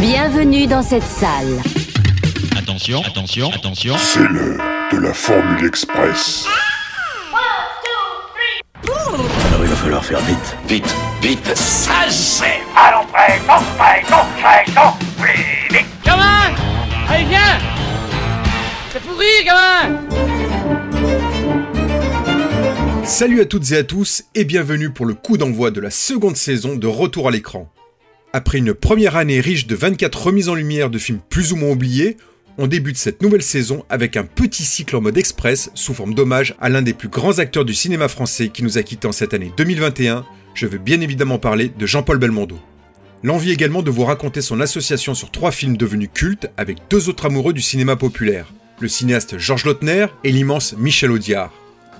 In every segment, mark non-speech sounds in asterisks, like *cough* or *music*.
Bienvenue dans cette salle. Attention, attention, attention. C'est l'heure de la Formule Express. Alors il va falloir faire vite. Vite, vite. Ça c'est Allons prêt, non prêt, non prêt, non plus vite Gamin Allez viens C'est pourri gamin Salut à toutes et à tous et bienvenue pour le coup d'envoi de la seconde saison de Retour à l'écran. Après une première année riche de 24 remises en lumière de films plus ou moins oubliés, on débute cette nouvelle saison avec un petit cycle en mode express sous forme d'hommage à l'un des plus grands acteurs du cinéma français qui nous a quittés en cette année 2021. Je veux bien évidemment parler de Jean-Paul Belmondo. L'envie également de vous raconter son association sur trois films devenus cultes avec deux autres amoureux du cinéma populaire, le cinéaste Georges Lautner et l'immense Michel Audiard.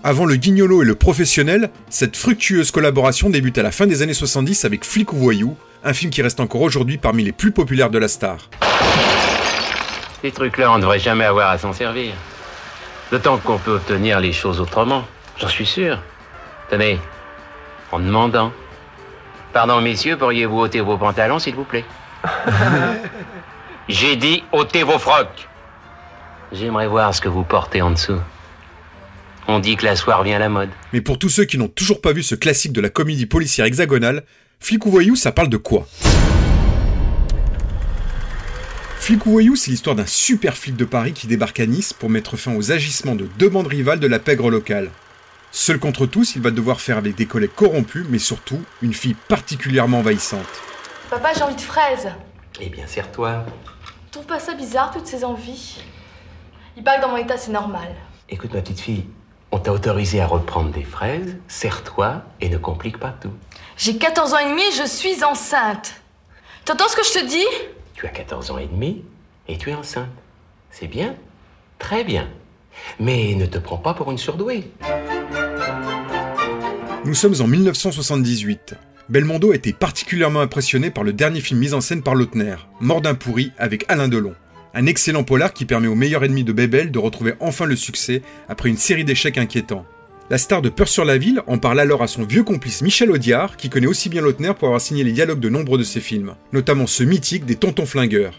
Avant le guignolo et le professionnel, cette fructueuse collaboration débute à la fin des années 70 avec Flic ou Voyou, un film qui reste encore aujourd'hui parmi les plus populaires de la star. Ces trucs-là, on ne devrait jamais avoir à s'en servir. D'autant qu'on peut obtenir les choses autrement, j'en suis sûr. Tenez, en demandant. Pardon, messieurs, pourriez-vous ôter vos pantalons, s'il vous plaît? *laughs* J'ai dit ôtez vos frocs. J'aimerais voir ce que vous portez en dessous. On dit que la soirée revient à la mode. Mais pour tous ceux qui n'ont toujours pas vu ce classique de la comédie policière hexagonale, Flic ou Voyou, ça parle de quoi? Flic ou Voyou, c'est l'histoire d'un super flic de Paris qui débarque à Nice pour mettre fin aux agissements de deux bandes rivales de la pègre locale. Seul contre tous, il va devoir faire avec des collègues corrompus, mais surtout une fille particulièrement envahissante. Papa, j'ai envie de fraises. Eh bien, serre-toi. Tu trouves pas ça bizarre, toutes ces envies? Il paraît que dans mon état, c'est normal. Écoute, ma petite fille, on t'a autorisé à reprendre des fraises, serre-toi et ne complique pas tout. J'ai 14 ans et demi et je suis enceinte. T'entends ce que je te dis? Tu as 14 ans et demi et tu es enceinte. C'est bien, très bien. Mais ne te prends pas pour une surdouée. Nous sommes en 1978. Belmondo a été particulièrement impressionné par le dernier film mis en scène par Lautner, Mort d'un pourri avec Alain Delon. Un excellent polar qui permet au meilleur ennemi de Bébel de retrouver enfin le succès après une série d'échecs inquiétants. La star de Peur sur la ville en parle alors à son vieux complice Michel Audiard, qui connaît aussi bien Lautner pour avoir signé les dialogues de nombreux de ses films, notamment ce mythique des Tontons Flingueurs.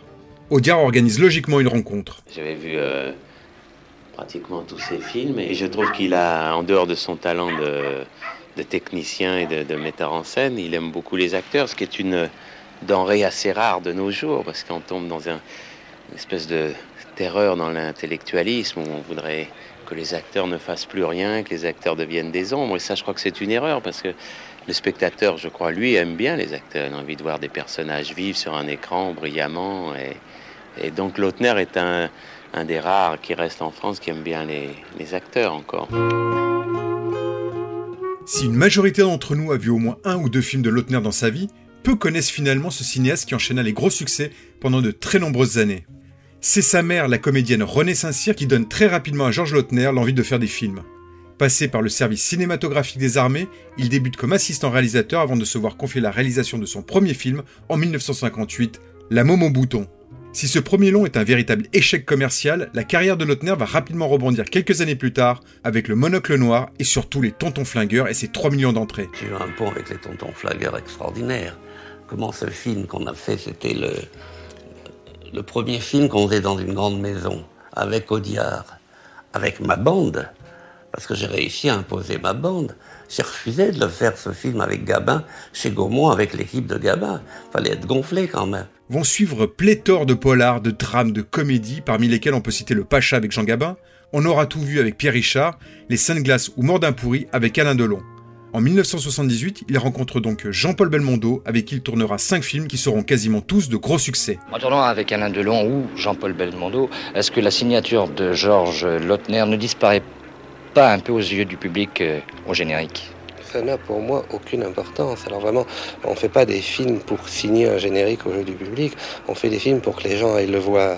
Audiard organise logiquement une rencontre. J'avais vu euh, pratiquement tous ses films et je trouve qu'il a, en dehors de son talent de, technicien et de, metteur en scène, il aime beaucoup les acteurs, ce qui est une denrée assez rare de nos jours, parce qu'on tombe dans un, une espèce de terreur dans l'intellectualisme où on voudrait que les acteurs ne fassent plus rien, que les acteurs deviennent des ombres. Et ça, je crois que c'est une erreur parce que le spectateur, je crois, lui, aime bien les acteurs. Il a envie de voir des personnages vivre sur un écran brillamment. Et, donc, Lautner est un, un, des rares qui reste en France qui aime bien les, les acteurs encore. Si une majorité d'entre nous a vu au moins un ou deux films de Lautner dans sa vie, peu connaissent finalement ce cinéaste qui enchaîna les gros succès pendant de très nombreuses années. C'est sa mère, la comédienne Renée Saint-Cyr, qui donne très rapidement à Georges Lautner l'envie de faire des films. Passé par le service cinématographique des armées, il débute comme assistant réalisateur avant de se voir confier la réalisation de son premier film en 1958, La Môme au bouton. Si ce premier long est un véritable échec commercial, la carrière de Lautner va rapidement rebondir quelques années plus tard avec le monocle noir et surtout les tontons flingueurs et ses 3 millions d'entrées. J'ai eu un pont avec les tontons flingueurs extraordinaire. Comment ce film qu'on a fait, c'était le, premier film qu'on faisait dans une grande maison, avec Audiard, avec ma bande, parce que j'ai réussi à imposer ma bande. J'ai refusé de le faire, ce film, avec Gabin, chez Gaumont, avec l'équipe de Gabin. Fallait être gonflé quand même. Vont suivre pléthore de polars, de drames, de comédies, parmi lesquels on peut citer Le Pacha avec Jean Gabin, On aura tout vu avec Pierre Richard, Les Saintes Glaces ou Mort d'un pourri avec Alain Delon. En 1978, il rencontre donc Jean-Paul Belmondo, avec qui il tournera 5 films qui seront quasiment tous de gros succès. En tournant avec Alain Delon ou Jean-Paul Belmondo, est-ce que la signature de Georges Lautner ne disparaît pas un peu aux yeux du public euh, au générique? Ça n'a pour moi aucune importance. Alors vraiment, on ne fait pas des films pour signer un générique au jeu du public, on fait des films pour que les gens aillent le voir.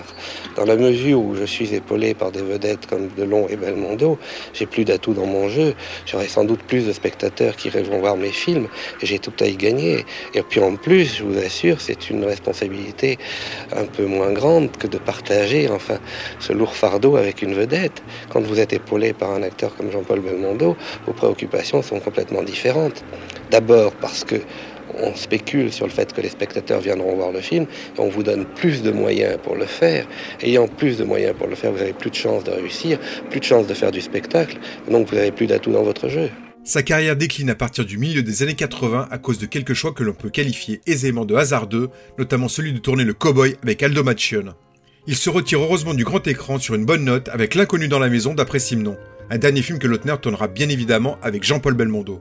Dans la mesure où je suis épaulé par des vedettes comme Delon et Belmondo, j'ai plus d'atouts dans mon jeu, j'aurai sans doute plus de spectateurs qui vont voir mes films, et j'ai tout à y gagner. Et puis en plus, je vous assure, c'est une responsabilité un peu moins grande que de partager enfin ce lourd fardeau avec une vedette. Quand vous êtes épaulé par un acteur comme Jean-Paul Belmondo, vos préoccupations sont complètement différentes. D'abord parce que on spécule sur le fait que les spectateurs viendront voir le film, on vous donne plus de moyens pour le faire. Ayant plus de moyens pour le faire, vous avez plus de chances de réussir, plus de chances de faire du spectacle, donc vous avez plus d'atouts dans votre jeu. Sa carrière décline à partir du milieu des années 80 à cause de quelques choix que l'on peut qualifier aisément de hasardeux, notamment celui de tourner le cowboy avec Aldo Machion. Il se retire heureusement du grand écran sur une bonne note avec L'inconnu dans la maison d'après Simon, un dernier film que Lautner tournera bien évidemment avec Jean-Paul Belmondo.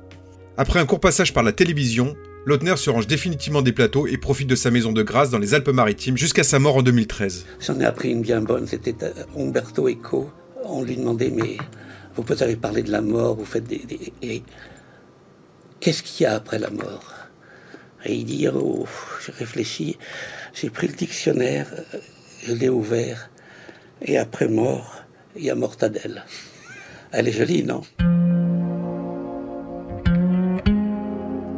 Après un court passage par la télévision, Lautner se range définitivement des plateaux et profite de sa maison de grâce dans les Alpes-Maritimes jusqu'à sa mort en 2013. J'en ai appris une bien bonne, c'était euh, Umberto Eco. On lui demandait, mais vous avez parlé de la mort, vous faites des... qu'est-ce qu'il y a après la mort? Et il dit, oh, j'ai réfléchi, j'ai pris le dictionnaire, euh, je l'ai ouvert, et après mort, il y a mortadelle. Elle est jolie, non?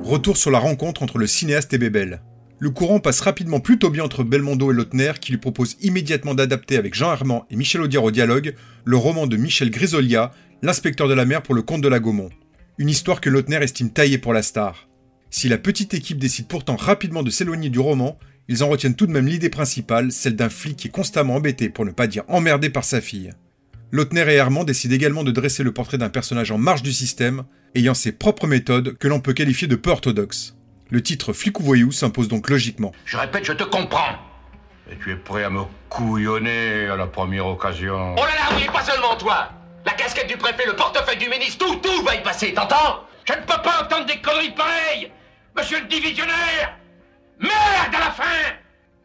Retour sur la rencontre entre le cinéaste et Bébel. Le courant passe rapidement plutôt bien entre Belmondo et Lautner qui lui propose immédiatement d'adapter avec Jean Herman et Michel Audiard au dialogue le roman de Michel Grisolia, L'inspecteur de la mer pour le comte de la Gaumont. Une histoire que Lautner estime taillée pour la star. Si la petite équipe décide pourtant rapidement de s'éloigner du roman, ils en retiennent tout de même l'idée principale, celle d'un flic qui est constamment embêté, pour ne pas dire emmerdé par sa fille. Lautner et Herman décident également de dresser le portrait d'un personnage en marge du système, ayant ses propres méthodes que l'on peut qualifier de peu orthodoxes. Le titre Flic ou voyou s'impose donc logiquement. Je répète, je te comprends. Et tu es prêt à me couillonner à la première occasion. Oh là là, oui, pas seulement toi La casquette du préfet, le portefeuille du ministre, tout, tout va y passer, t'entends? Je ne peux pas entendre des conneries pareilles Monsieur le divisionnaire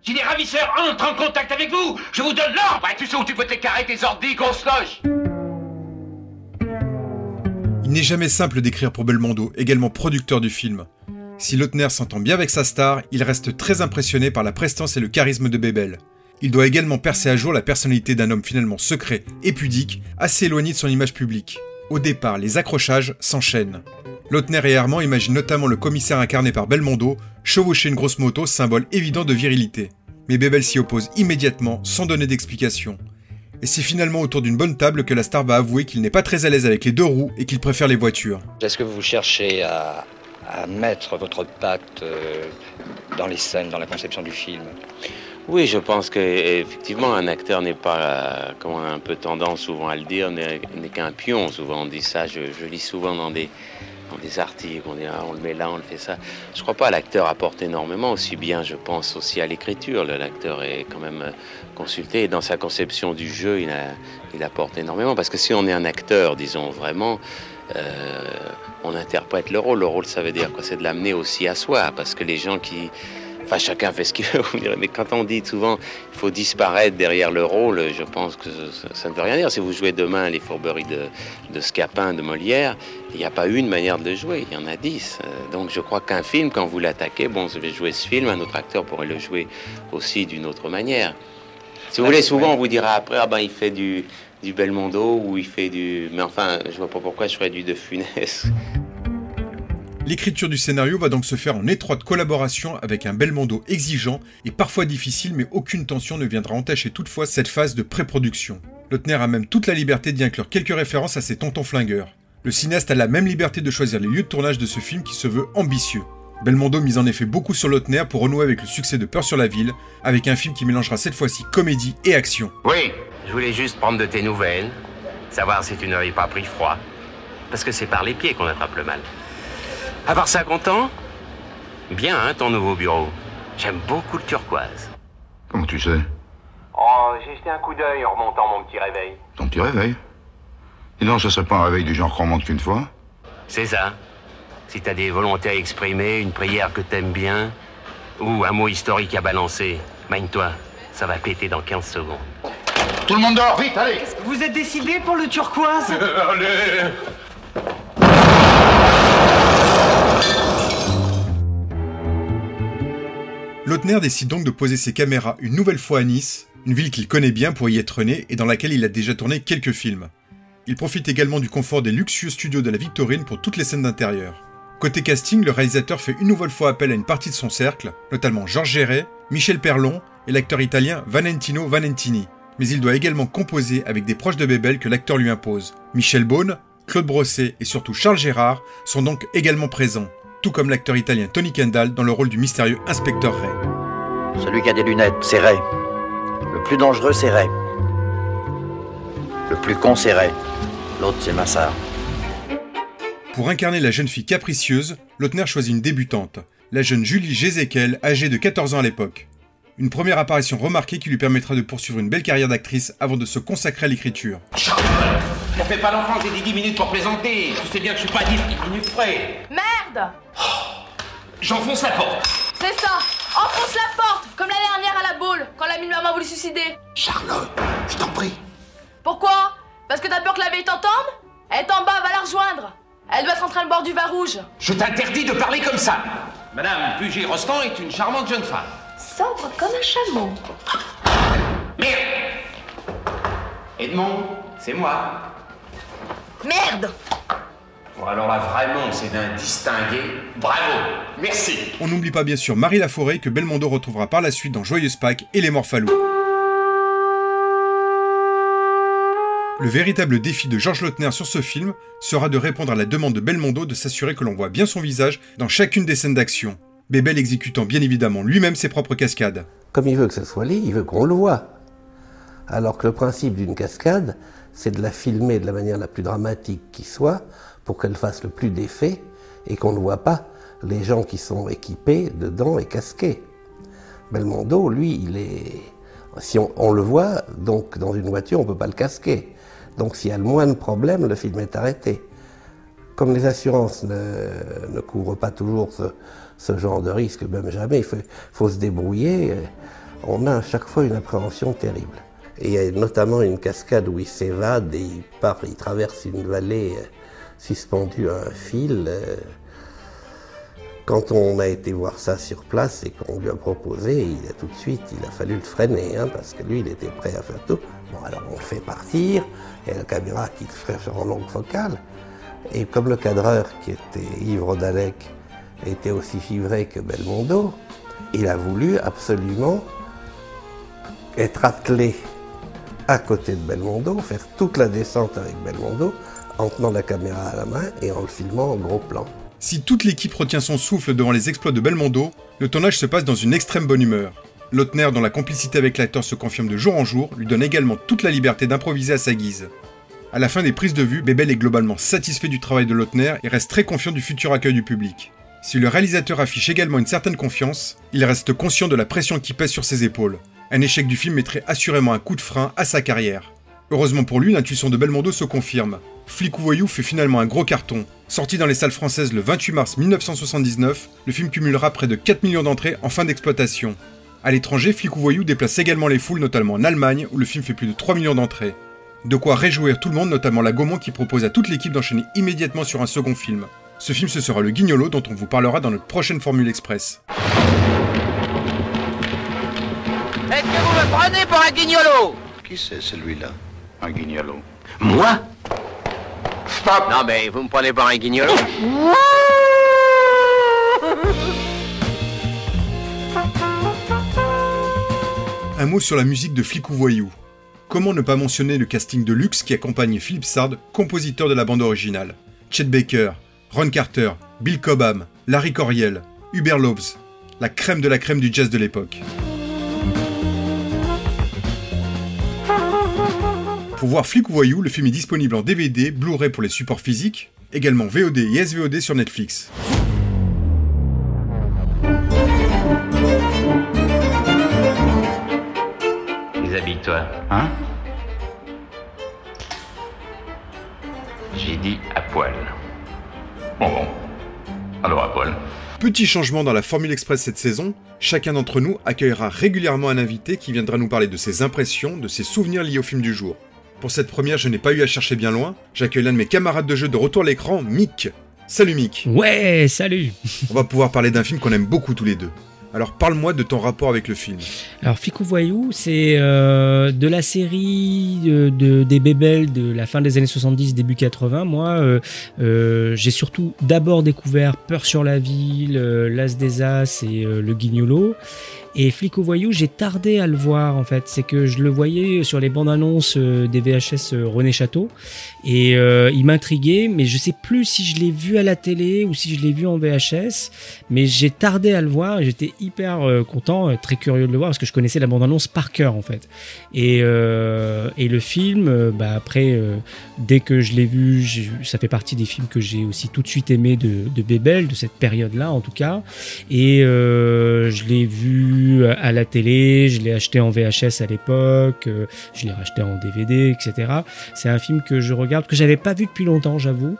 Si les ravisseurs entrent en contact avec vous, je vous donne l'ordre Ouais, Tu sais où tu peux t'écarrer tes ordis, grosse loge Il n'est jamais simple d'écrire pour Belmondo, également producteur du film. Si Lautner s'entend bien avec sa star, il reste très impressionné par la prestance et le charisme de Bébel. Il doit également percer à jour la personnalité d'un homme finalement secret et pudique, assez éloigné de son image publique. Au départ, les accrochages s'enchaînent. Lautner et Herman imaginent notamment le commissaire incarné par Belmondo chevaucher une grosse moto, symbole évident de virilité. Mais Bébel s'y oppose immédiatement, sans donner d'explication. Et c'est finalement autour d'une bonne table que la star va avouer qu'il n'est pas très à l'aise avec les deux roues et qu'il préfère les voitures. Est-ce que vous cherchez à, à mettre votre patte euh, dans les scènes, dans la conception du film? Oui, je pense que effectivement un acteur n'est pas, euh, comme on a un peu tendance souvent à le dire, n'est n'est qu'un pion. Souvent on dit ça. Je, je lis souvent dans des dans des articles, on on le met là, on le fait ça. Je crois pas l'acteur apporte énormément, aussi bien je pense aussi à l'écriture. L'acteur est quand même euh, consulté dans sa conception du jeu, il apporte énormément. Parce que si on est un acteur, disons vraiment, euh, on interprète le rôle. Le rôle, ça veut dire quoi? C'est de l'amener aussi à soi, parce que les gens qui Enfin, chacun fait ce qu'il veut. *laughs* Mais quand on dit souvent il faut disparaître derrière le rôle, je pense que ça, ça ne veut rien dire. Si vous jouez demain les fourberies de, de Scapin, de Molière, il n'y a pas une manière de le jouer, il y en a dix. Euh, Donc je crois qu'un film, quand vous l'attaquez, bon, je vais jouer ce film, un autre acteur pourrait le jouer aussi d'une autre manière. Si vous voulez, souvent on vous dira après, ah ben il fait du, du Belmondo ou il fait du. Mais enfin, je vois pas pourquoi je ferais du De Funès. *laughs* L'écriture du scénario va donc se faire en étroite collaboration avec un Belmondo exigeant et parfois difficile, mais aucune tension ne viendra entacher toutefois cette phase de pré-production. Lautner a même toute la liberté d'y inclure quelques références à ses tontons flingueurs. Le cinéaste a la même liberté de choisir les lieux de tournage de ce film qui se veut ambitieux. Belmondo mise en effet beaucoup sur Lautner pour renouer avec le succès de Peur sur la ville, avec un film qui mélangera cette fois-ci comédie et action. Oui, je voulais juste prendre de tes nouvelles, savoir si tu n'avais pas pris froid. Parce que c'est par les pieds qu'on attrape le mal. À part ça, content Bien, hein, ton nouveau bureau. J'aime beaucoup le turquoise. Comment tu sais Oh, j'ai jeté un coup d'œil en remontant mon petit réveil. Ton petit réveil Et non, ce serait pas un réveil du genre qu'on remonte qu'une fois C'est ça. Si t'as des volontés à exprimer, une prière que t'aimes bien, ou un mot historique à balancer, mine-toi, ça va péter dans 15 secondes. Tout le monde dort, vite, allez Vous êtes décidé pour le turquoise? *laughs* Allez Lautner décide donc de poser ses caméras une nouvelle fois à Nice, une ville qu'il connaît bien pour y être né et dans laquelle il a déjà tourné quelques films. Il profite également du confort des luxueux studios de la Victorine pour toutes les scènes d'intérieur. Côté casting, le réalisateur fait une nouvelle fois appel à une partie de son cercle, notamment Georges Géret, Michel Perlon et l'acteur italien Valentino Valentini. Mais il doit également composer avec des proches de Bébel que l'acteur lui impose. Michel Beaune, Claude Brosset et surtout Charles Gérard sont donc également présents. Tout comme l'acteur italien Tony Kendall dans le rôle du mystérieux inspecteur Ray. Celui qui a des lunettes, c'est Ray. Le plus dangereux, c'est Ray. Le plus con, c'est Ray. L'autre, c'est Massard. Pour incarner la jeune fille capricieuse, Lautner choisit une débutante, la jeune Julie Jézékel, âgée de 14 ans à l'époque. Une première apparition remarquée qui lui permettra de poursuivre une belle carrière d'actrice avant de se consacrer à l'écriture. Ne fais pas l'enfant, j'ai dit 10 minutes pour plaisanter. Tu sais bien que je suis pas à 10 minutes près. Merde J'enfonce la porte. C'est ça Enfonce la porte Comme l'année dernière à la boule, quand la mine maman voulu suicider. Charlotte, je t'en prie. Pourquoi? Parce que t'as peur que la vieille t'entende? Elle est en bas, va la rejoindre. Elle doit être en train de boire du vin rouge. Je t'interdis de parler comme ça. Madame Puget-Rostan est une charmante jeune femme. Sobre comme un chameau. Merde Edmond, c'est moi. Merde Bon, alors là, vraiment, c'est d'un distingué. Bravo Merci On n'oublie pas bien sûr Marie Laforêt que Belmondo retrouvera par la suite dans Joyeuse Pâques et Les Morphalous. Le véritable défi de Georges Lautner sur ce film sera de répondre à la demande de Belmondo de s'assurer que l'on voit bien son visage dans chacune des scènes d'action. Bébel exécutant bien évidemment lui-même ses propres cascades. Comme il veut que ce soit laid, il veut qu'on le voit. Alors que le principe d'une cascade, c'est de la filmer de la manière la plus dramatique qui soit, pour qu'elle fasse le plus d'effet et qu'on ne voit pas les gens qui sont équipés dedans et casqués. Belmondo, lui, il est. Si on, le voit, donc dans une voiture, on ne peut pas le casquer. Donc s'il y a le moins de problèmes, le film est arrêté. Comme les assurances ne, couvrent pas toujours ce, genre de risque, même jamais, il faut se débrouiller. On a à chaque fois une appréhension terrible. Et il y a notamment une cascade où il s'évade et il part, il traverse une vallée suspendu à un fil. Quand on a été voir ça sur place et qu'on lui a proposé, il a tout de suite, il a fallu le freiner, hein, parce que lui, il était prêt à faire tout. Bon, alors on le fait partir, et la caméra qui ferait en longue focale. Et comme le cadreur, qui était Yves Rodalec, était aussi givré que Belmondo, il a voulu absolument être attelé à côté de Belmondo, faire toute la descente avec Belmondo, en tenant la caméra à la main et en le filmant en gros plan. Si toute l'équipe retient son souffle devant les exploits de Belmondo, le tournage se passe dans une extrême bonne humeur. Lautner, dont la complicité avec l'acteur se confirme de jour en jour, lui donne également toute la liberté d'improviser à sa guise. À la fin des prises de vue, Bébel est globalement satisfait du travail de Lautner et reste très confiant du futur accueil du public. Si le réalisateur affiche également une certaine confiance, il reste conscient de la pression qui pèse sur ses épaules. Un échec du film mettrait assurément un coup de frein à sa carrière. Heureusement pour lui, l'intuition de Belmondo se confirme. Flic ou voyou fait finalement un gros carton. Sorti dans les salles françaises le 28 mars 1979, le film cumulera près de 4 millions d'entrées en fin d'exploitation. À l'étranger, Flic ou voyou déplace également les foules, notamment en Allemagne, où le film fait plus de 3 millions d'entrées. De quoi réjouir tout le monde, notamment la Gaumont qui propose à toute l'équipe d'enchaîner immédiatement sur un second film. Ce film, ce sera le Guignolo dont on vous parlera dans notre prochaine Formule Express. Est-ce que vous me prenez pour un guignolo Qui c'est celui-là Un guignolo? Moi? Stop Non mais vous me prenez pour un guignolo Un mot sur la musique de Flic ou Voyou. Comment ne pas mentionner le casting de luxe qui accompagne Philip Sard, compositeur de la bande originale? Chet Baker, Ron Carter, Bill Cobham, Larry Coryell, Hubert Lopes, la crème de la crème du jazz de l'époque. Pour voir Flic ou Voyou, le film est disponible en DVD, Blu-ray pour les supports physiques, également VOD et SVOD sur Netflix. Déshabille-toi. Hein J'ai dit à poil. Bon, bon. Alors à poil. Petit changement dans la Formule Express cette saison, chacun d'entre nous accueillera régulièrement un invité qui viendra nous parler de ses impressions, de ses souvenirs liés au film du jour. Pour cette première, je n'ai pas eu à chercher bien loin, j'accueille l'un de mes camarades de jeu de retour à l'écran, Mick. Salut Mick Ouais, salut On va pouvoir parler d'un film qu'on aime beaucoup tous les deux. Alors parle-moi de ton rapport avec le film. Alors Flic ou Voyou, c'est euh, de la série de, de- des Bébels de la fin des années 70, début 80. Moi, euh, euh, j'ai surtout d'abord découvert Peur sur la ville, L'As des As et Le Guignolo. Et Flic au voyou, j'ai tardé à le voir en fait. C'est que je le voyais sur les bandes annonces euh, des VHS euh, René Château et euh, il m'intriguait, mais je sais plus si je l'ai vu à la télé ou si je l'ai vu en VHS. Mais j'ai tardé à le voir et j'étais hyper euh, content, très curieux de le voir parce que je connaissais la bande annonce par cœur en fait. Et, et le film, bah après, dès que je l'ai vu, ça fait partie des films que j'ai aussi tout de suite aimé de, de Bébel, de cette période-là en tout cas. Et je l'ai vu à la télé, je l'ai acheté en VHS à l'époque, euh, je l'ai racheté en DVD, etc. C'est un film que je regarde, que j'avais pas vu depuis longtemps, j'avoue,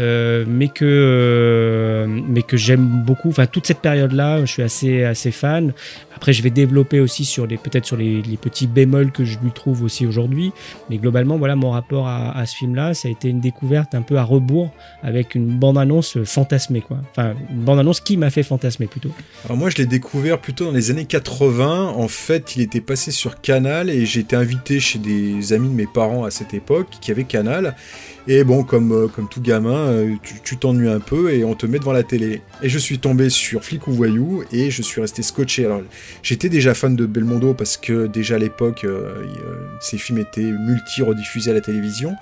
euh, mais que euh, mais que j'aime beaucoup. Enfin, toute cette période-là, je suis assez assez fan. Après, je vais développer aussi sur les peut-être sur les, petits bémols que je lui trouve aussi aujourd'hui. Mais globalement, voilà, mon rapport à, à ce film-là, ça a été une découverte un peu à rebours avec une bande-annonce fantasmée, quoi. Enfin, une bande-annonce qui m'a fait fantasmer plutôt. Alors moi je l'ai découvert plutôt dans les années 80. En fait, il était passé sur Canal et été invité chez des amis de mes parents à cette époque qui avaient Canal. Et bon, comme, euh, tout gamin, euh, tu- t'ennuies un peu et on te met devant la télé. Et je suis tombé sur Flic ou Voyou et je suis resté scotché. Alors j'étais déjà fan de Belmondo parce que déjà à l'époque, euh, euh, ces films étaient multi-rediffusés à la télévision.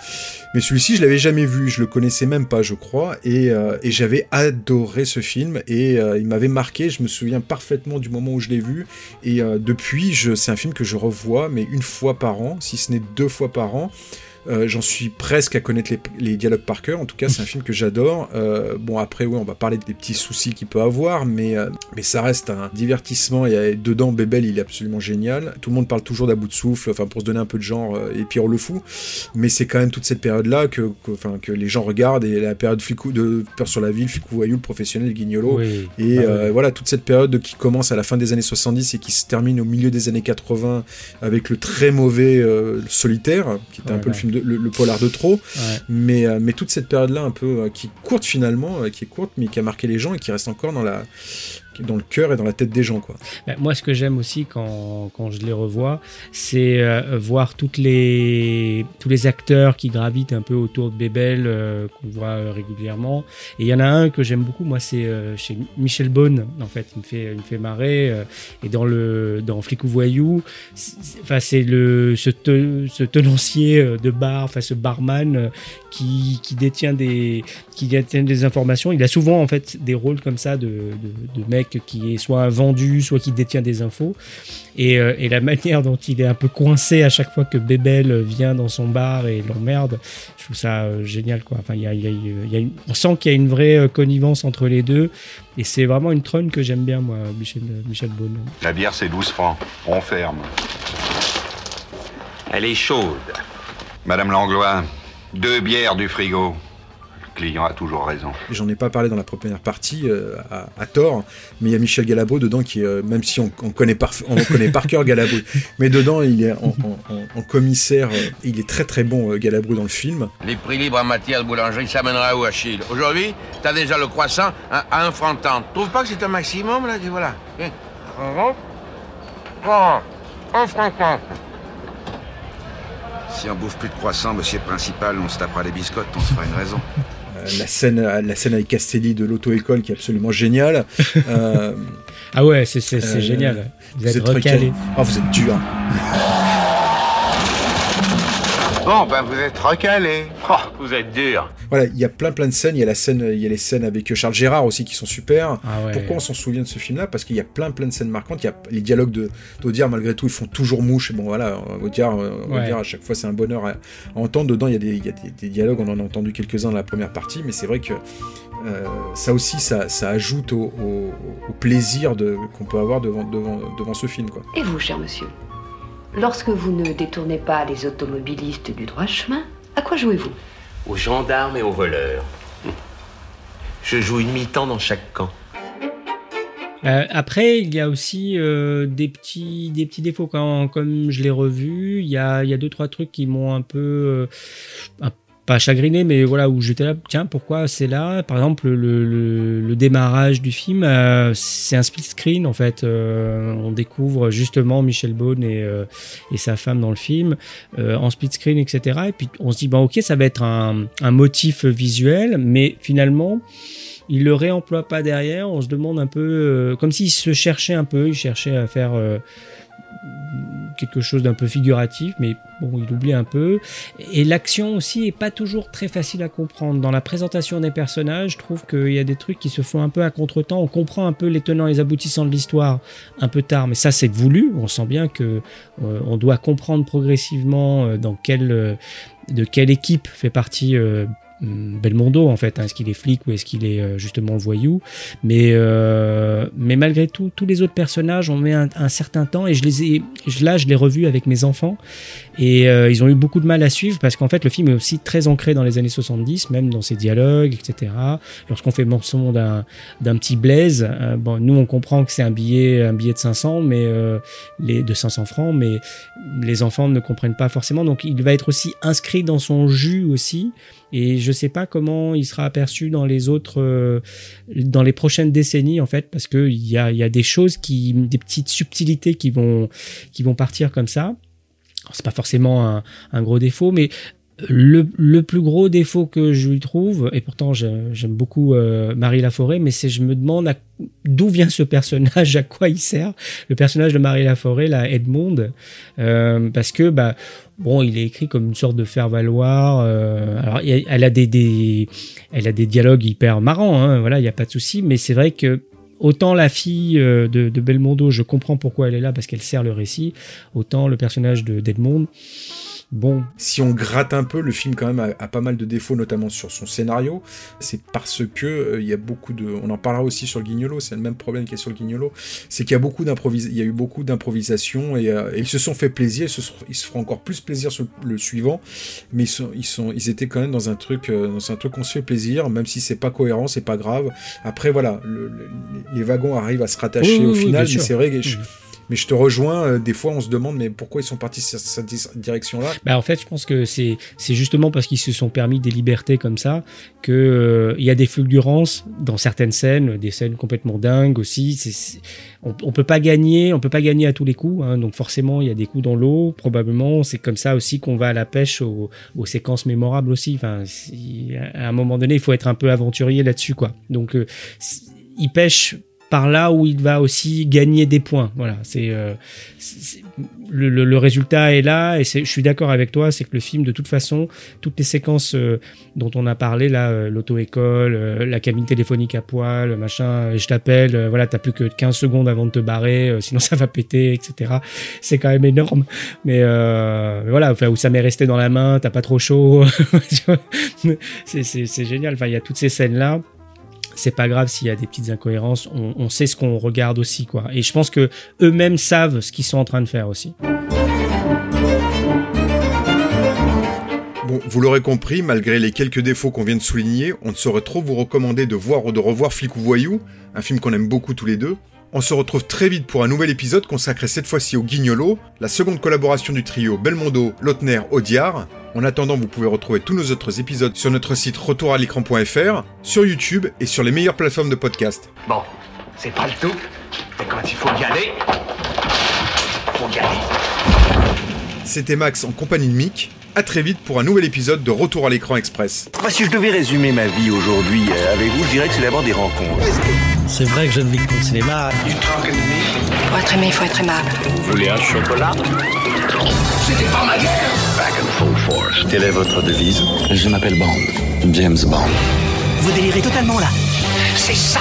Mais celui-ci, je l'avais jamais vu, je le connaissais même pas, je crois, et, j'avais adoré ce film et il m'avait marqué. Je me souviens parfaitement du moment où je l'ai vu et depuis, c'est un film que je revois, mais une fois par an, si ce n'est deux fois par an. Euh, J'en suis presque à connaître les, les dialogues par cœur. En tout cas, c'est un film que j'adore. Euh, bon, après, oui, on va parler des petits soucis qu'il peut avoir, mais, euh, mais ça reste un divertissement. Et dedans, Bébel, il est absolument génial. Tout le monde parle toujours d'à bout de souffle, enfin, pour se donner un peu de genre, et Pierre le Fou. Mais c'est quand même toute cette période-là que, que, enfin, que les gens regardent, et la période flicou, de Peur sur la ville, Flicou Voyou, le professionnel, le guignolo. Oui. Et Ah oui. voilà, toute cette période qui commence à la fin des années 70 et qui se termine au milieu des années 80 avec le très mauvais Solitaire, qui était un Ouais, peu le film de, le, le polar de trop. Ouais. Mais, euh, mais toute cette période-là, un peu, euh, qui est courte finalement, euh, qui est courte, mais qui a marqué les gens et qui reste encore dans, la, dans le cœur et dans la tête des gens, quoi. Ben, moi, ce que j'aime aussi quand, quand je les revois, c'est euh, voir toutes les, tous les acteurs qui gravitent un peu autour de Bébel, euh, qu'on voit euh, régulièrement. Et il y en a un que j'aime beaucoup, moi, c'est chez Michel Bonne, en fait. Il me fait, il me fait marrer. et dans, le, dans Flic ou Voyou, c'est- ce, ce tenancier de bar, enfin, ce barman qui, qui détient des, qui détient des informations. Il a souvent, en fait, des rôles comme ça de, de, de mec qui est soit vendu, soit qui détient des infos. Et, euh, et la manière dont il est un peu coincé à chaque fois que Bébel vient dans son bar et l'emmerde, je trouve ça euh, génial. Quoi. Enfin, il y a, il y a- il y a une- on sent qu'il y a une vraie euh, connivence entre les deux. Et c'est vraiment une trône que j'aime bien, moi, Michel, Michel Bonne. La bière, c'est 12 francs. On ferme. Elle est chaude. Madame Langlois, deux bières du frigo. Le client a toujours raison. J'en ai pas parlé dans la première partie, euh, à, à tort, mais il y a Michel Galabru dedans qui, euh, même si on, on connaît par, on connaît par cœur Galabru, mais dedans il est en, en- en- en commissaire, euh, il est très très bon euh, Galabru dans le film. Les prix libres en matière de boulangerie, ça mènera où, Achille? Aujourd'hui, t'as déjà le croissant à, à 1 franc 30. Trouve pas que c'est un maximum, là dis, Voilà. Un franc trente. Si on bouffe plus de croissants, monsieur le principal, on se tapera les biscottes, on se fera une raison. La scène, la scène avec Castelli de l'auto-école qui est absolument géniale. *laughs* Euh, Ah ouais, c'est euh, génial. Vous, êtes recalé. Ah, vous êtes dur. Bon, ben vous êtes recalé. Oh, vous êtes dur. Voilà, il y a plein plein de scènes. Il y a la scène, il y a les scènes avec euh, Charles Gérard aussi qui sont super. Ah ouais. Pourquoi on s'en souvient de ce film-là? Parce qu'il y a plein plein de scènes marquantes. Il y a les dialogues de d'Audiard malgré tout, ils font toujours mouche. Et bon voilà, Audiard, euh, Ouais. Audiard, à chaque fois c'est un bonheur à, à entendre. Dedans, il y a des, il y a des, des dialogues. On en a entendu quelques uns dans la première partie, mais c'est vrai que euh, ça aussi, ça, ça ajoute au, au- au plaisir qu'on peut avoir devant, devant, devant ce film, quoi. Et vous, cher monsieur? Lorsque vous ne détournez pas les automobilistes du droit chemin, à quoi jouez-vous Aux gendarmes et aux voleurs. Je joue une mi-temps dans chaque camp. Euh, après, il y a aussi euh, des petits des petits défauts quand comme je l'ai revu, il y a il y a deux trois trucs qui m'ont un peu euh, un- pas chagriné, mais voilà où j'étais là. Tiens, pourquoi c'est là? Par exemple, le, démarrage du film, euh, c'est un split screen en fait. Euh, on découvre justement Michel Beaune et euh, et sa femme dans le film en split screen, etc. Et puis on se dit bon, ok, ça va être un motif visuel, mais finalement il le réemploie pas derrière. On se demande un peu, comme s'il se cherchait un peu, il cherchait à faire quelque chose d'un peu figuratif, mais bon, il oublie un peu. Et l'action aussi est pas toujours très facile à comprendre. Dans la présentation des personnages, je trouve qu'il y a des trucs qui se font un peu à contre-temps. On comprend un peu les tenants et les aboutissants de l'histoire un peu tard, mais ça c'est voulu. On sent bien que euh, on doit comprendre progressivement euh, euh, de quelle équipe fait partie Belmondo en fait, hein. est-ce qu'il est flic ou est-ce qu'il est euh, justement voyou? Mais, euh, mais malgré tout, tous les autres personnages ont mis un, un certain temps et je les ai, je- là je l'ai revu avec mes enfants et euh, ils ont eu beaucoup de mal à suivre parce qu'en fait le film est aussi très ancré dans les années 70, même dans ses dialogues, etc. Lorsqu'on fait mention d'un d'un petit Blaise, euh, bon, nous on comprend que c'est un billet, un billet de 500, mais euh, les de 500 francs, mais les enfants ne comprennent pas forcément. Donc il va être aussi inscrit dans son jus aussi. Et je sais pas comment il sera aperçu dans les autres, euh, dans les prochaines décennies en fait, parce que il y a, y a des choses qui, des petites subtilités qui vont, qui vont partir comme ça. C'est pas forcément un gros défaut, mais le, le plus gros défaut que je lui trouve, et pourtant j'aime beaucoup euh, Marie Laforêt, mais c'est je me demande d'où vient ce personnage, *laughs* à quoi il sert, le personnage de Marie Laforêt, là, Edmond, euh, parce que bah bon, il est écrit comme une sorte de faire valoir. euh, alors elle a des, des elle a des dialogues hyper marrants, hein, voilà, il y a pas de souci, mais c'est vrai que Autant la fille euh, de, de Belmondo, je comprends pourquoi elle est là parce qu'elle sert le récit. Autant le personnage de d'Edmond, bon, Si on gratte un peu, le film quand même a, a pas mal de défauts, notamment sur son scénario. C'est parce que euh, il y a beaucoup de, on en parlera aussi sur le Guignolo. C'est le même problème qu'il y a sur le Guignolo, c'est qu'il y a beaucoup d'improvis, il y a eu beaucoup d'improvisation et, euh, et ils se sont fait plaisir. Ils se, seront- ils se feront encore plus plaisir sur le suivant, mais ils sont, ils sont, ils étaient quand même dans un truc, euh, dans un truc on se fait plaisir, même si c'est pas cohérent, c'est pas grave. Après voilà, le- le- les wagons arrivent à se rattacher Oui, au oui, final, mais c'est vrai que je- Mhm. Mais je te rejoins. euh, des fois, on se demande, mais pourquoi ils sont partis sur cette direction-là? Bah en fait, je pense que c'est justement parce qu'ils se sont permis des libertés comme ça que euh, y a des fulgurances dans certaines scènes, des scènes complètement dingues aussi. C'est- c'est- on, peut pas gagner, on peut pas gagner à tous les coups. hein, donc forcément, il y a des coups dans l'eau. Probablement, c'est comme ça aussi qu'on va à la pêche aux, aux séquences mémorables aussi. Enfin, si- à un moment donné, il faut être un peu aventurier là-dessus, quoi. Donc, euh, il pêche par là où il va aussi gagner des points. Voilà, c'est euh, le, résultat est là et c'est- je suis d'accord avec toi, c'est que le film de toute façon, toutes les séquences euh, dont on a parlé là, euh, l'auto-école, la cabine téléphonique à poil, machin, je t'appelle, voilà, t'as plus que 15 secondes avant de te barrer, sinon ça va péter, etc. C'est quand même énorme, mais voilà, enfin où ça m'est resté dans la main, t'as pas trop chaud, *laughs* c'est génial. Il y a toutes ces scènes là c'est pas grave s'il y a des petites incohérences, on, sait ce qu'on regarde aussi, quoi. Et je pense que eux-mêmes savent ce qu'ils sont en train de faire aussi. Vous l'aurez compris, malgré les quelques défauts qu'on vient de souligner, on ne saurait trop vous recommander de voir ou de revoir Flic ou Voyou, un film qu'on aime beaucoup tous les deux. On se retrouve très vite pour un nouvel épisode consacré cette fois-ci au Guignolo, la seconde collaboration du trio Belmondo, Lautner, Audiard. En attendant, vous pouvez retrouver tous nos autres épisodes sur notre site retouralécran.fr, sur YouTube et sur les meilleures plateformes de podcast. Bon, c'est pas le tout, mais quand il faut y aller, faut y aller. C'était Max en compagnie de Mick. À très vite pour un nouvel épisode de Retour à l'écran express. Moi, si je devais résumer ma vie aujourd'hui euh, avec vous, je dirais que c'est d'abord des rencontres. C'est vrai que je ne vis que pour le cinéma. Pour être aimé, il faut être aimable. Vous voulez un chocolat? C'était pas ma guerre Back and full force. Quelle est votre devise? Je m'appelle Bond. James Bond. Vous délirez totalement là. C'est ça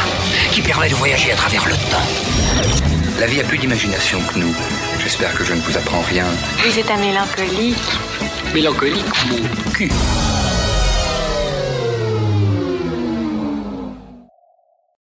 qui permet de voyager à travers le temps. La vie a plus d'imagination que nous. J'espère que je ne vous apprends rien. Vous êtes un mélancolique. Mélancolique, mon cul.